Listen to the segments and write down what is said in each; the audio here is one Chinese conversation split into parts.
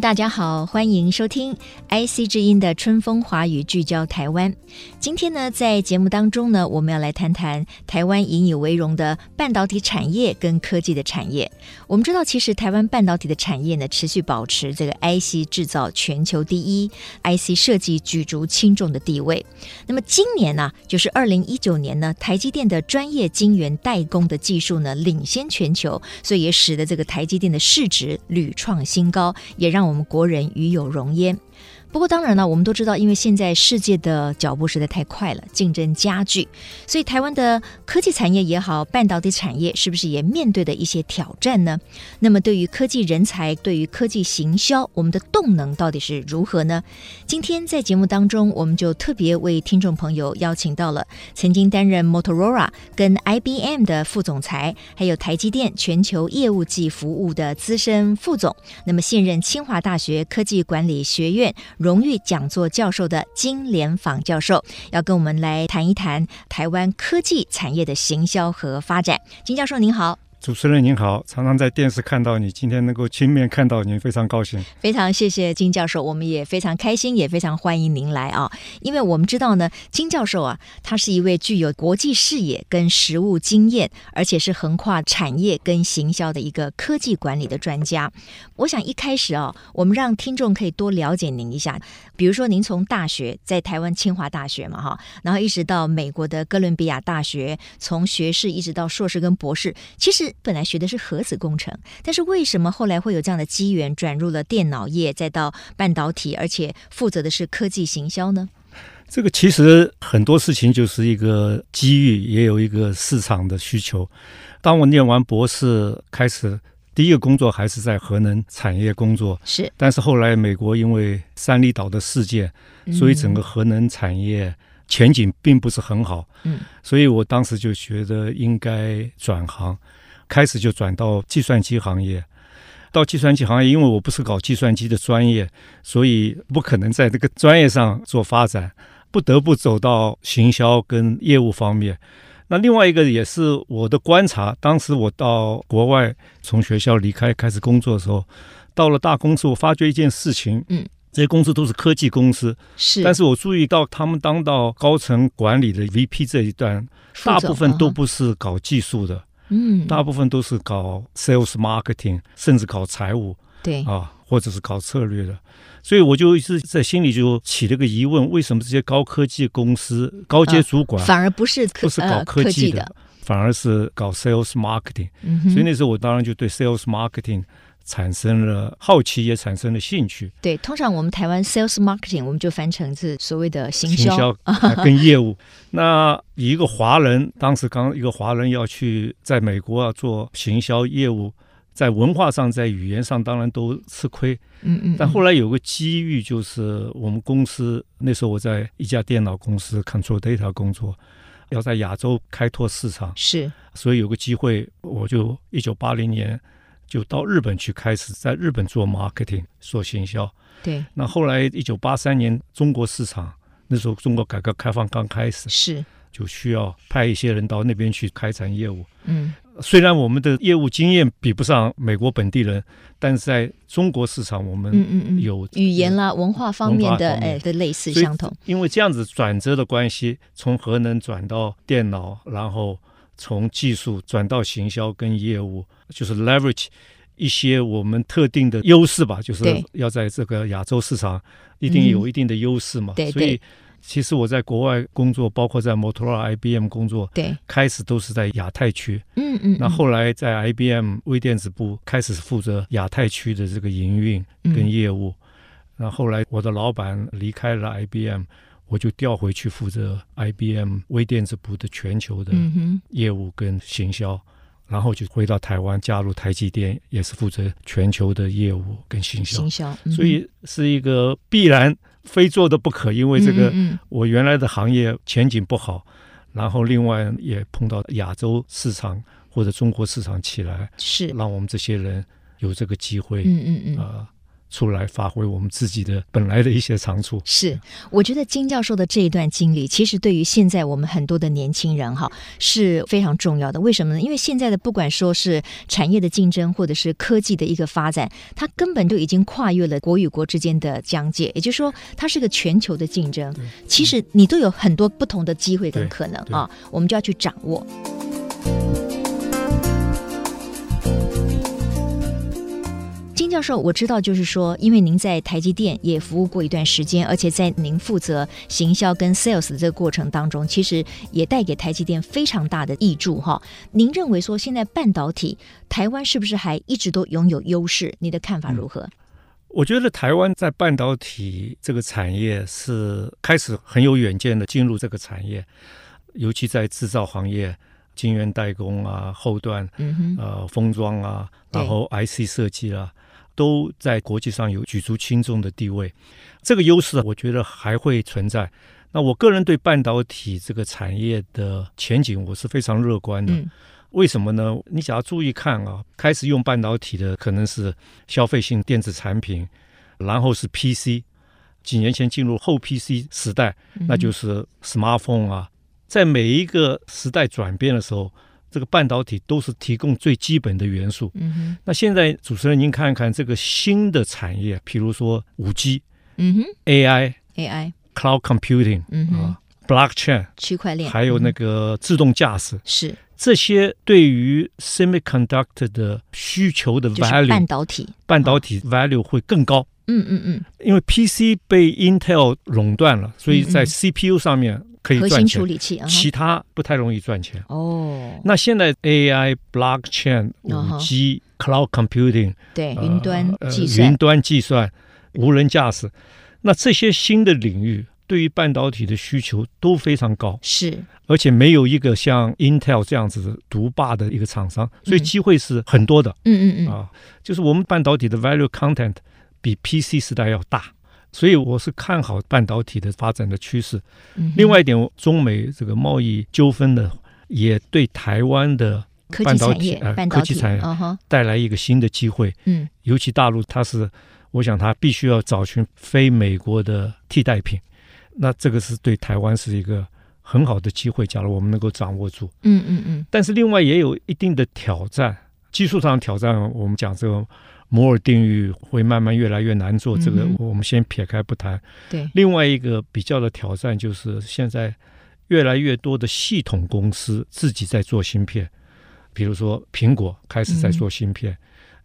大家好，欢迎收听 IC 之音的春风华语聚焦台湾。今天呢，在节目当中呢，我们要来谈谈台湾引以为荣的半导体产业跟科技的产业。我们知道，其实台湾半导体的产业呢，持续保持这个 IC 制造全球第一，IC 设计举足轻重的地位。那么今年呢、就是二零一九年呢，台积电的专业晶圆代工的技术呢，领先全球，所以也使得这个台积电的市值屡创新高。也让我们国人与有荣焉。不过当然了，我们都知道，因为现在世界的脚步实在太快了，竞争加剧，所以台湾的科技产业也好，半导体产业是不是也面对的一些挑战呢？那么对于科技人才，对于科技行销，我们的动能到底是如何呢？今天在节目当中，我们就特别为听众朋友邀请到了曾经担任 Motorola 跟 IBM 的副总裁，还有台积电全球业务及服务的资深副总，那么现任清华大学科技管理学院。荣誉讲座教授的金莲舫教授要跟我们来谈一谈台湾科技产业的行销和发展。金教授您好。主持人您好，常常在电视看到你，今天能够亲面看到您，非常高兴。非常谢谢金教授，我们也非常开心，也非常欢迎您来啊！因为我们知道呢，金教授啊，他是一位具有国际视野跟实务经验，而且是横跨产业跟行销的一个科技管理的专家。我想一开始啊，我们让听众可以多了解您一下，比如说您从大学在台湾清华大学嘛哈，然后一直到美国的哥伦比亚大学，从学士一直到硕士跟博士，其实。本来学的是核子工程，但是为什么后来会有这样的机缘转入了电脑业，再到半导体，而且负责的是科技行销呢？这个其实很多事情就是一个机遇，也有一个市场的需求。当我念完博士，开始第一个工作还是在核能产业工作，是。但是后来美国因为三里岛的事件，所以整个核能产业前景并不是很好。嗯，所以我当时就觉得应该转行。开始就转到计算机行业，到计算机行业，因为我不是搞计算机的专业，所以不可能在这个专业上做发展，不得不走到行销跟业务方面。那另外一个也是我的观察，当时我到国外从学校离开开始工作的时候，到了大公司，我发觉一件事情，嗯，这些公司都是科技公司，是，但是我注意到他们当到高层管理的 VP 这一段，大部分都不是搞技术的。嗯，大部分都是搞 sales marketing，甚至搞财务，对啊，或者是搞策略的，所以我就一直在心里就起了个疑问：为什么这些高科技公司高阶主管、呃、反而不是不是搞科技的，呃、的反而是搞 sales marketing？、嗯、所以那时候我当然就对 sales marketing。产生了好奇，也产生了兴趣。对，通常我们台湾 sales marketing 我们就翻成是所谓的行销，行销 跟业务。那一个华人，当时刚一个华人要去在美国啊做行销业务，在文化上、在语言上当然都吃亏。嗯嗯。但后来有个机遇，就是我们公司那时候我在一家电脑公司 Control Data 工作，要在亚洲开拓市场，是，所以有个机会，我就一九八零年。就到日本去，开始在日本做 marketing 做行销。对，那后来一九八三年中国市场，那时候中国改革开放刚开始，是就需要派一些人到那边去开展业务。嗯，虽然我们的业务经验比不上美国本地人，但是在中国市场，我们有嗯嗯有语言啦、文化方面的哎的类似相同。因为这样子转折的关系，从核能转到电脑，然后。从技术转到行销跟业务，就是 leverage 一些我们特定的优势吧，就是要在这个亚洲市场一定有一定的优势嘛。对，所以其实我在国外工作，包括在 Motorola、IBM 工作，对，开始都是在亚太区。嗯嗯。那后来在 IBM 微电子部开始负责亚太区的这个营运跟业务。那后来我的老板离开了 IBM。我就调回去负责 IBM 微电子部的全球的业务跟行销，然后就回到台湾加入台积电，也是负责全球的业务跟行销。行销，所以是一个必然非做的不可，因为这个我原来的行业前景不好，然后另外也碰到亚洲市场或者中国市场起来，是。让我们这些人有这个机会，嗯嗯嗯，呃出来发挥我们自己的本来的一些长处。是，我觉得金教授的这一段经历，其实对于现在我们很多的年轻人哈是非常重要的。为什么呢？因为现在的不管说是产业的竞争，或者是科技的一个发展，它根本就已经跨越了国与国之间的疆界。也就是说，它是个全球的竞争。其实你都有很多不同的机会跟可能啊，我们就要去掌握。教授，我知道，就是说，因为您在台积电也服务过一段时间，而且在您负责行销跟 sales 的这个过程当中，其实也带给台积电非常大的益助哈。您认为说，现在半导体台湾是不是还一直都拥有优势？你的看法如何？嗯，我觉得台湾在半导体这个产业是开始很有远见的进入这个产业，尤其在制造行业。晶圆代工啊，后段，嗯、呃，封装啊，然后 IC 设计啊，都在国际上有举足轻重的地位。这个优势，我觉得还会存在。那我个人对半导体这个产业的前景，我是非常乐观的。嗯、为什么呢？你只要注意看啊，开始用半导体的可能是消费性电子产品，然后是 PC，几年前进入后 PC 时代，那就是 smartphone 啊。在每一个时代转变的时候，这个半导体都是提供最基本的元素。嗯哼。那现在主持人，您看看这个新的产业，譬如说五 G，嗯哼，AI，AI，Cloud Computing，嗯哼啊，Blockchain，区块链，还有那个自动驾驶，是这些对于 Semiconductor 的需求的 value，半导体，半导体 value 会更高。嗯嗯嗯。因为 PC 被 Intel 垄断了，所以在 CPU 上面。可以赚钱，处理器，其他不太容易赚钱。哦，那现在 AI、Blockchain、五 G、Cloud Computing，对，云端计算、云端计算、无人驾驶，那这些新的领域对于半导体的需求都非常高。是，而且没有一个像 Intel 这样子独霸的一个厂商，所以机会是很多的。嗯嗯嗯，啊，就是我们半导体的 Value Content 比 PC 时代要大。所以我是看好半导体的发展的趋势。另外一点，中美这个贸易纠纷呢，也对台湾的半导体呃科技产业带来一个新的机会。嗯，尤其大陆，它是我想它必须要找寻非美国的替代品。那这个是对台湾是一个很好的机会。假如我们能够掌握住，嗯嗯嗯。但是另外也有一定的挑战，技术上的挑战。我们讲这个。摩尔定律会慢慢越来越难做，这个我们先撇开不谈。对，另外一个比较的挑战就是现在越来越多的系统公司自己在做芯片，比如说苹果开始在做芯片。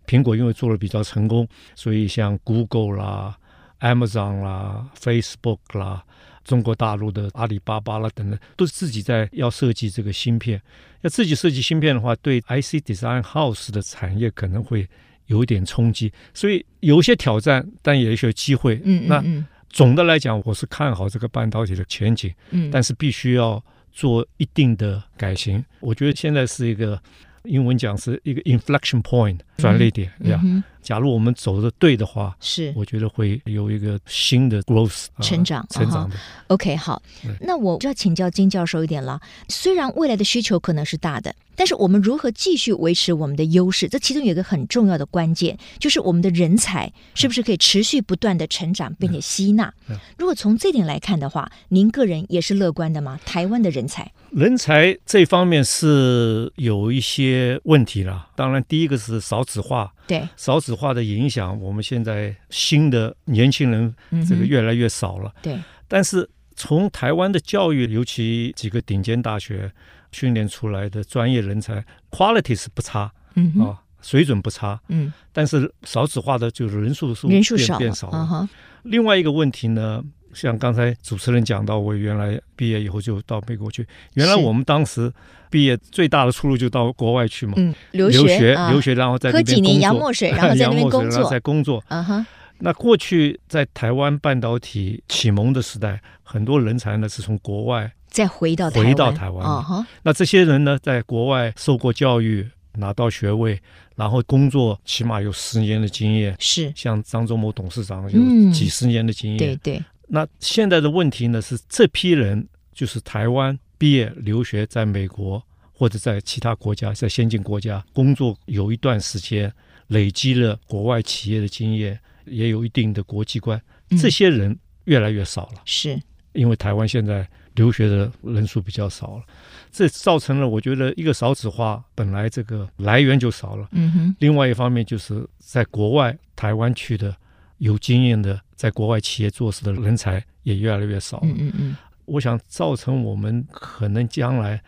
苹果因为做的比较成功，所以像 Google 啦、Amazon 啦、Facebook 啦、中国大陆的阿里巴巴啦等等，都是自己在要设计这个芯片。要自己设计芯片的话，对 IC Design House 的产业可能会。有一点冲击，所以有一些挑战，但也有一些机会。嗯，嗯，嗯，那总的来讲，我是看好这个半导体的前景。嗯，但是必须要做一定的改型。我觉得现在是一个。英文讲是一个 inflection point 转捩点，对呀。假如我们走的对的话，是我觉得会有一个新的 growth 成长，成长的。OK，好，那我就要请教金教授一点了。虽然未来的需求可能是大的，但是我们如何继续维持我们的优势？这其中有一个很重要的关键，就是我们的人才是不是可以持续不断的成长，并且吸纳？如果从这点来看的话，您个人也是乐观的吗？台湾的人才？人才这方面是有一些问题了。当然，第一个是少子化，对少子化的影响，我们现在新的年轻人这个越来越少了。对，但是从台湾的教育，尤其几个顶尖大学训练出来的专业人才，quality 是不差，嗯啊，水准不差，嗯。但是少子化的就是人数数人数少变少了。另外一个问题呢？像刚才主持人讲到，我原来毕业以后就到美国去。原来我们当时毕业最大的出路就到国外去嘛，嗯、留学留学，啊、留学，然后在那边喝几年洋墨水，然后 在那边工作，在工作。嗯哼。那过去在台湾半导体启蒙的时代，很多人才呢是从国外再回到回到台湾。那这些人呢，在国外受过教育，拿到学位，然后工作起码有十年的经验。是。像张忠谋董事长有几十年的经验。对对。那现在的问题呢是，这批人就是台湾毕业留学，在美国或者在其他国家，在先进国家工作有一段时间，累积了国外企业的经验，也有一定的国际观，这些人越来越少了。是，因为台湾现在留学的人数比较少了，这造成了我觉得一个少子化，本来这个来源就少了。嗯哼。另外一方面就是在国外台湾去的有经验的。在国外企业做事的人才也越来越少。嗯嗯嗯，我想造成我们可能将来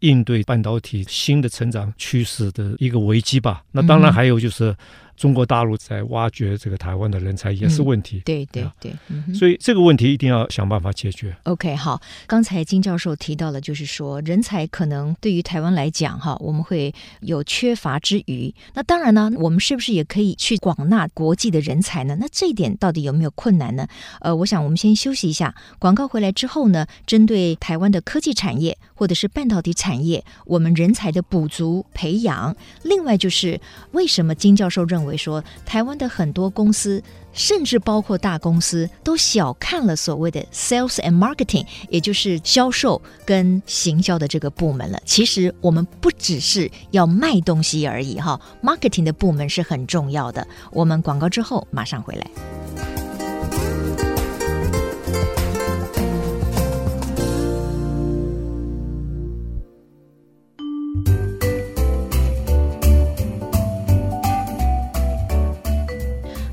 应对半导体新的成长趋势的一个危机吧。那当然还有就是。中国大陆在挖掘这个台湾的人才也是问题，嗯、对对对，嗯、所以这个问题一定要想办法解决。OK，好，刚才金教授提到了，就是说人才可能对于台湾来讲，哈，我们会有缺乏之余，那当然呢，我们是不是也可以去广纳国际的人才呢？那这一点到底有没有困难呢？呃，我想我们先休息一下，广告回来之后呢，针对台湾的科技产业或者是半导体产业，我们人才的补足培养，另外就是为什么金教授认为。会说台湾的很多公司，甚至包括大公司，都小看了所谓的 sales and marketing，也就是销售跟行销的这个部门了。其实我们不只是要卖东西而已，哈，marketing 的部门是很重要的。我们广告之后马上回来。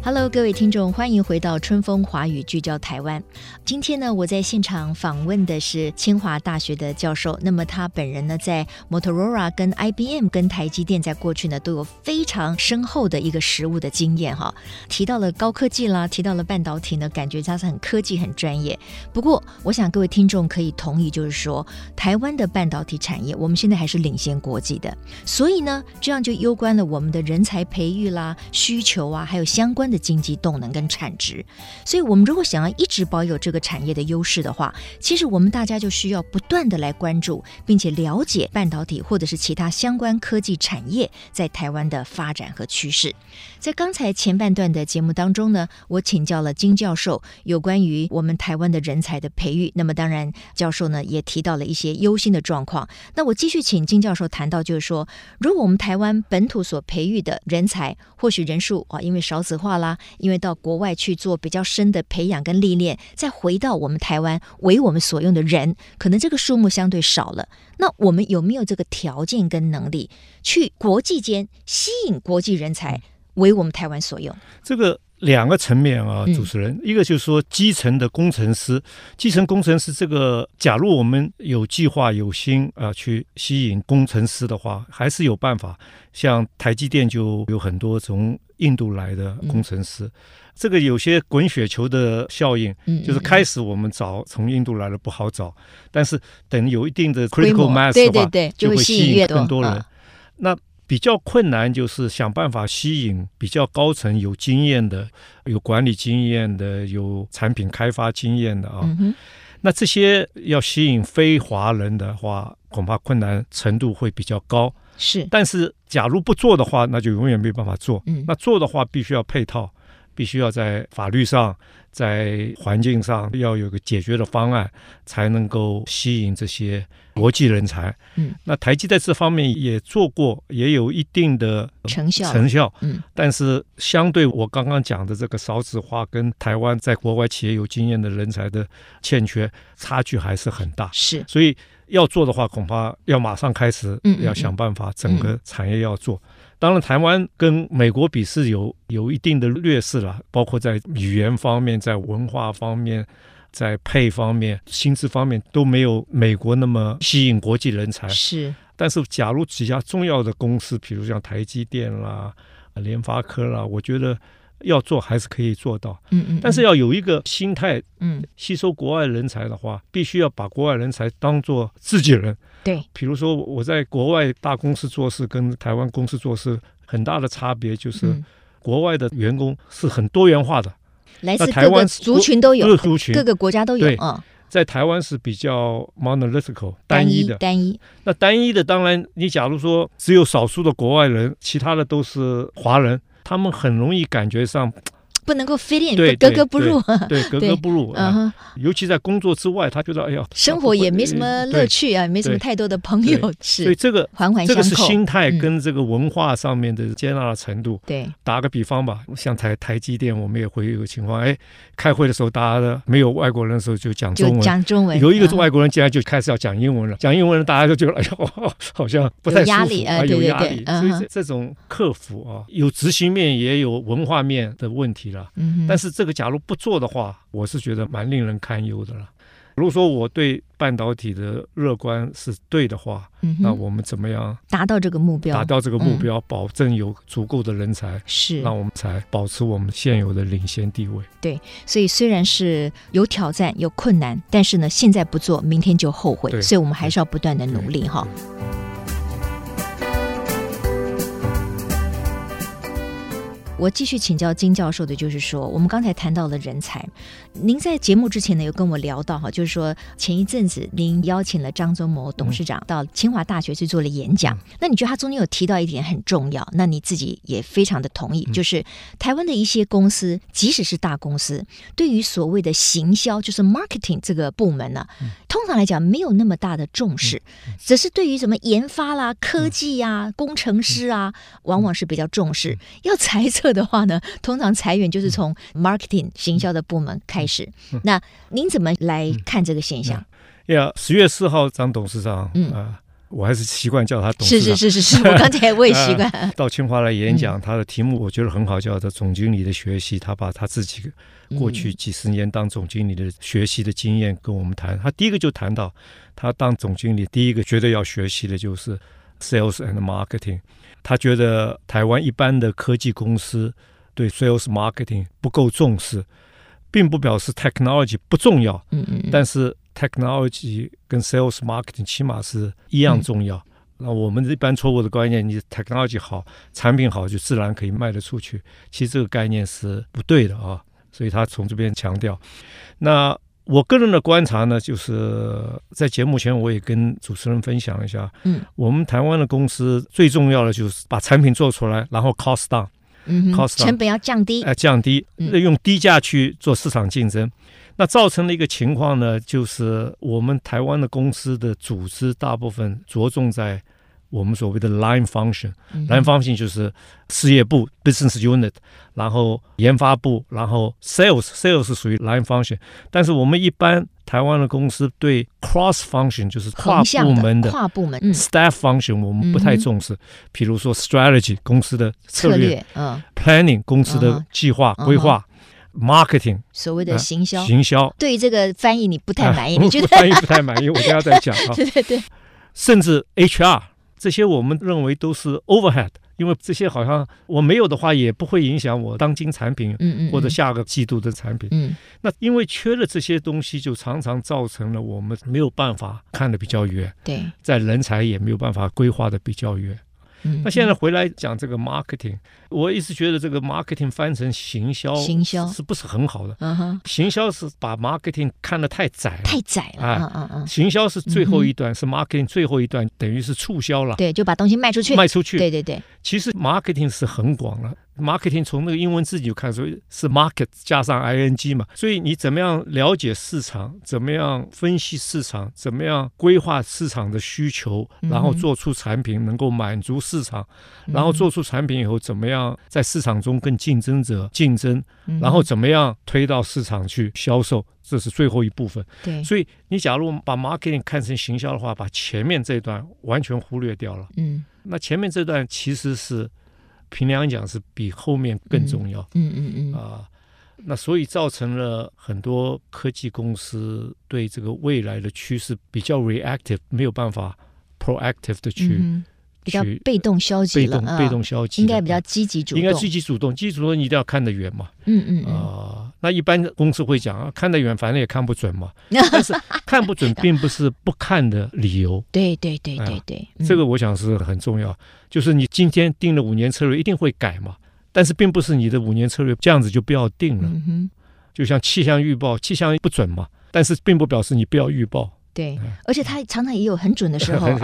Hello，各位听众，欢迎回到春风华语聚焦台湾。今天呢，我在现场访问的是清华大学的教授。那么他本人呢，在 Motorola、跟 IBM、跟台积电，在过去呢都有非常深厚的一个实务的经验哈。提到了高科技啦，提到了半导体呢，感觉他是很科技、很专业。不过，我想各位听众可以同意，就是说台湾的半导体产业，我们现在还是领先国际的。所以呢，这样就攸关了我们的人才培育啦、需求啊，还有相关的。经济动能跟产值，所以我们如果想要一直保有这个产业的优势的话，其实我们大家就需要不断的来关注，并且了解半导体或者是其他相关科技产业在台湾的发展和趋势。在刚才前半段的节目当中呢，我请教了金教授有关于我们台湾的人才的培育。那么当然，教授呢也提到了一些忧心的状况。那我继续请金教授谈到，就是说，如果我们台湾本土所培育的人才，或许人数啊，因为少子化了。因为到国外去做比较深的培养跟历练，再回到我们台湾为我们所用的人，可能这个数目相对少了。那我们有没有这个条件跟能力去国际间吸引国际人才为我们台湾所用？这个。两个层面啊，主持人，嗯、一个就是说基层的工程师，基层工程师这个，假如我们有计划、有心啊，去吸引工程师的话，还是有办法。像台积电就有很多从印度来的工程师，嗯、这个有些滚雪球的效应，就是开始我们找从印度来的不好找，嗯、但是等有一定的 critical mass 的话，就会吸引更多人。啊、那比较困难就是想办法吸引比较高层、有经验的、有管理经验的、有产品开发经验的啊。嗯、那这些要吸引非华人的话，恐怕困难程度会比较高。是，但是假如不做的话，那就永远没办法做。嗯，那做的话，必须要配套，必须要在法律上。在环境上要有个解决的方案，才能够吸引这些国际人才。嗯，那台积在这方面也做过，也有一定的成效。成效，嗯，但是相对我刚刚讲的这个少子化跟台湾在国外企业有经验的人才的欠缺，差距还是很大。是，所以要做的话，恐怕要马上开始，要想办法整个产业要做。当然，台湾跟美国比是有有一定的劣势了，包括在语言方面、在文化方面、在配方面、薪资方面都没有美国那么吸引国际人才。是，但是假如几家重要的公司，比如像台积电啦、联发科啦，我觉得要做还是可以做到。嗯，嗯嗯。但是要有一个心态，嗯，吸收国外人才的话，必须要把国外人才当做自己人。对，比如说我在国外大公司做事，跟台湾公司做事很大的差别就是，国外的员工是很多元化的，嗯、来自台湾族群都有，各个族群各个国家都有。对嗯，在台湾是比较 monolithical 单一的，单一。那单一的，当然你假如说只有少数的国外人，其他的都是华人，他们很容易感觉上不能够 fit in，对，格格不入，对，格格不入。嗯哼，尤其在工作之外，他觉得哎呀，生活也没什么乐趣啊，没什么太多的朋友，是。所以这个环环相扣，这个是心态跟这个文化上面的接纳的程度。对，打个比方吧，像台台积电，我们也会有个情况，哎，开会的时候，大家的没有外国人的时候就讲中文，讲中文。有一个外国人进来就开始要讲英文了，讲英文了，大家就觉得哎呀，好像不太舒服，压力啊，有压力。所以这这种克服啊，有执行面也有文化面的问题了。嗯，但是这个假如不做的话，我是觉得蛮令人堪忧的了。如果说我对半导体的乐观是对的话，嗯、那我们怎么样达到这个目标？达到这个目标，嗯、保证有足够的人才，是，让我们才保持我们现有的领先地位。对，所以虽然是有挑战、有困难，但是呢，现在不做，明天就后悔。所以我们还是要不断的努力哈。我继续请教金教授的，就是说，我们刚才谈到了人才，您在节目之前呢，有跟我聊到哈，就是说前一阵子您邀请了张忠谋董事长到清华大学去做了演讲，嗯、那你觉得他中间有提到一点很重要，那你自己也非常的同意，就是台湾的一些公司，即使是大公司，对于所谓的行销，就是 marketing 这个部门呢，通常来讲没有那么大的重视，只是对于什么研发啦、科技呀、啊、工程师啊，往往是比较重视，要猜测。的话呢，通常裁员就是从 marketing 行销的部门开始。嗯、那您怎么来看这个现象？呀、嗯，十、嗯、月四号，张董事长，嗯啊、呃，我还是习惯叫他董事长。是是是是是，我刚才我也习惯、呃。到清华来演讲，他的题目我觉得很好，叫做“总经理的学习”。他把他自己过去几十年当总经理的学习的经验跟我们谈。他第一个就谈到，他当总经理第一个绝对要学习的就是 sales and marketing。他觉得台湾一般的科技公司对 sales marketing 不够重视，并不表示 technology 不重要，嗯嗯，但是 technology 跟 sales marketing 起码是一样重要。那我们一般错误的观念，你 technology 好，产品好，就自然可以卖得出去。其实这个概念是不对的啊，所以他从这边强调。那我个人的观察呢，就是在节目前我也跟主持人分享一下，嗯，我们台湾的公司最重要的就是把产品做出来，然后 cost down，嗯，cost down，成本要降低，哎，降低，用低价去做市场竞争，嗯、那造成的一个情况呢，就是我们台湾的公司的组织大部分着重在。我们所谓的 line function，line、嗯、function 就是事业部 business unit，然后研发部，然后 sales，sales 是属于 line function。但是我们一般台湾的公司对 cross function 就是跨部门的跨部门 staff function，我们不太重视。比、如说 strategy 公司的策略，嗯，planning 公司的计划、嗯、规划、嗯、，marketing 所谓的行销，呃、行销。对于这个翻译你不太满意，你觉得翻译不太满意？我等下再讲啊。对对对，甚至 HR。这些我们认为都是 overhead，因为这些好像我没有的话，也不会影响我当今产品，嗯嗯或者下个季度的产品。嗯，嗯，那因为缺了这些东西，就常常造成了我们没有办法看得比较远。对，在人才也没有办法规划得比较远。那现在回来讲这个 marketing，我一直觉得这个 marketing 翻成行销，行销是不是很好的？嗯哼，行销是把 marketing 看得太窄了，太窄了。嗯嗯嗯，行销是最后一段，是 marketing 最后一段，等于是促销了。对，就把东西卖出去，卖出去。对对对，其实 marketing 是很广了。Marketing 从那个英文字就看出是 market 加上 ing 嘛，所以你怎么样了解市场，怎么样分析市场，怎么样规划市场的需求，然后做出产品能够满足市场，然后做出产品以后怎么样在市场中跟竞争者竞争，然后怎么样推到市场去销售，这是最后一部分。对，所以你假如把 marketing 看成行销的话，把前面这段完全忽略掉了。嗯，那前面这段其实是。凭良讲是比后面更重要，嗯嗯嗯啊、呃，那所以造成了很多科技公司对这个未来的趋势比较 reactive，没有办法 proactive 的去。嗯比较被动消极了，被动被动消极，应该比较积极主动，应该积极主动，积极主动你一定要看得远嘛。嗯嗯啊，那一般公司会讲啊，看得远反正也看不准嘛。但是看不准并不是不看的理由。对对对对对，这个我想是很重要。就是你今天定了五年策略，一定会改嘛。但是并不是你的五年策略这样子就不要定了。嗯哼，就像气象预报，气象不准嘛，但是并不表示你不要预报。对，而且他常常也有很准的时候。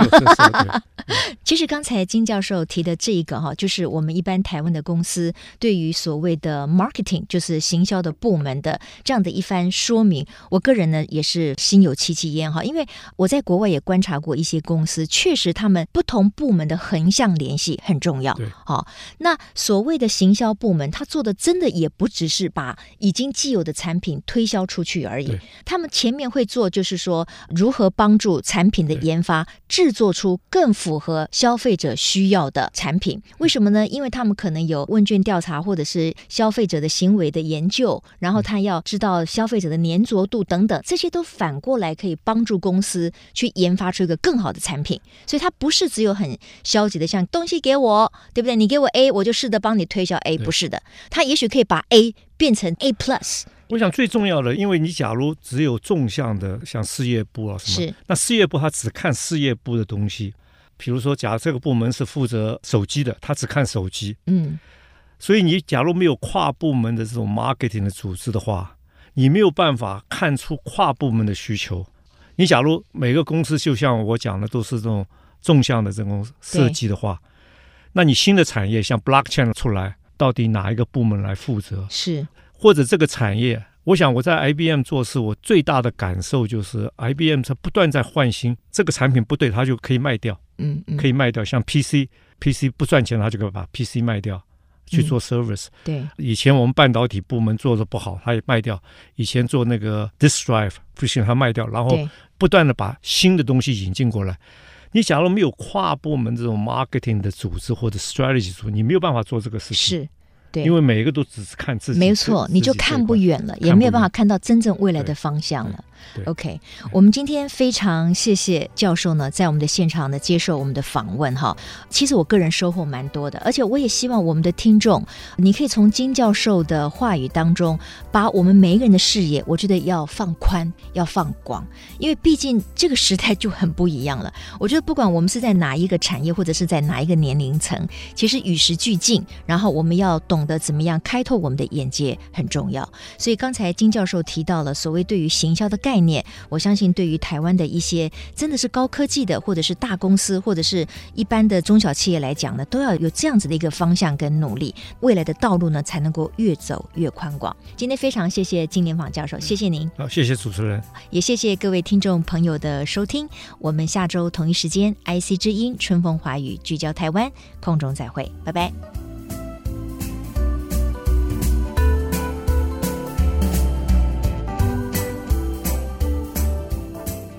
其实刚才金教授提的这一个哈，就是我们一般台湾的公司对于所谓的 marketing，就是行销的部门的这样的一番说明，我个人呢也是心有戚戚焉哈，因为我在国外也观察过一些公司，确实他们不同部门的横向联系很重要。好，那所谓的行销部门，他做的真的也不只是把已经既有的产品推销出去而已，他们前面会做，就是说。如何帮助产品的研发制作出更符合消费者需要的产品？为什么呢？因为他们可能有问卷调查，或者是消费者的行为的研究，然后他要知道消费者的粘着度等等，这些都反过来可以帮助公司去研发出一个更好的产品。所以它不是只有很消极的，像东西给我，对不对？你给我 A，我就试着帮你推销 A，不是的，它也许可以把 A 变成 A plus。我想最重要的，因为你假如只有纵向的，像事业部啊什么，那事业部它只看事业部的东西，比如说，假如这个部门是负责手机的，它只看手机，嗯，所以你假如没有跨部门的这种 marketing 的组织的话，你没有办法看出跨部门的需求。你假如每个公司就像我讲的都是这种纵向的这种设计的话，那你新的产业像 blockchain 出来，到底哪一个部门来负责？是。或者这个产业，我想我在 IBM 做事，我最大的感受就是 IBM 它不断在换新，这个产品不对，它就可以卖掉，嗯，嗯可以卖掉。像 PC，PC 不赚钱，它就可以把 PC 卖掉去做 service。对，以前我们半导体部门做的不好，它也卖掉。以前做那个 disk drive 不行，它卖掉，然后不断的把新的东西引进过来。你假如没有跨部门这种 marketing 的组织或者 strategy 组，你没有办法做这个事情。是。对，因为每一个都只是看自己，没错，你就看不远了，也没有办法看到真正未来的方向了。OK，我们今天非常谢谢教授呢，在我们的现场呢接受我们的访问哈。其实我个人收获蛮多的，而且我也希望我们的听众，你可以从金教授的话语当中，把我们每一个人的视野，我觉得要放宽，要放广，因为毕竟这个时代就很不一样了。我觉得不管我们是在哪一个产业，或者是在哪一个年龄层，其实与时俱进，然后我们要懂得怎么样开拓我们的眼界很重要。所以刚才金教授提到了所谓对于行销的概。概念，我相信对于台湾的一些真的是高科技的，或者是大公司，或者是一般的中小企业来讲呢，都要有这样子的一个方向跟努力，未来的道路呢才能够越走越宽广。今天非常谢谢金莲舫教授，谢谢您。好，谢谢主持人，也谢谢各位听众朋友的收听。我们下周同一时间，IC 之音春风华语聚焦台湾，空中再会，拜拜。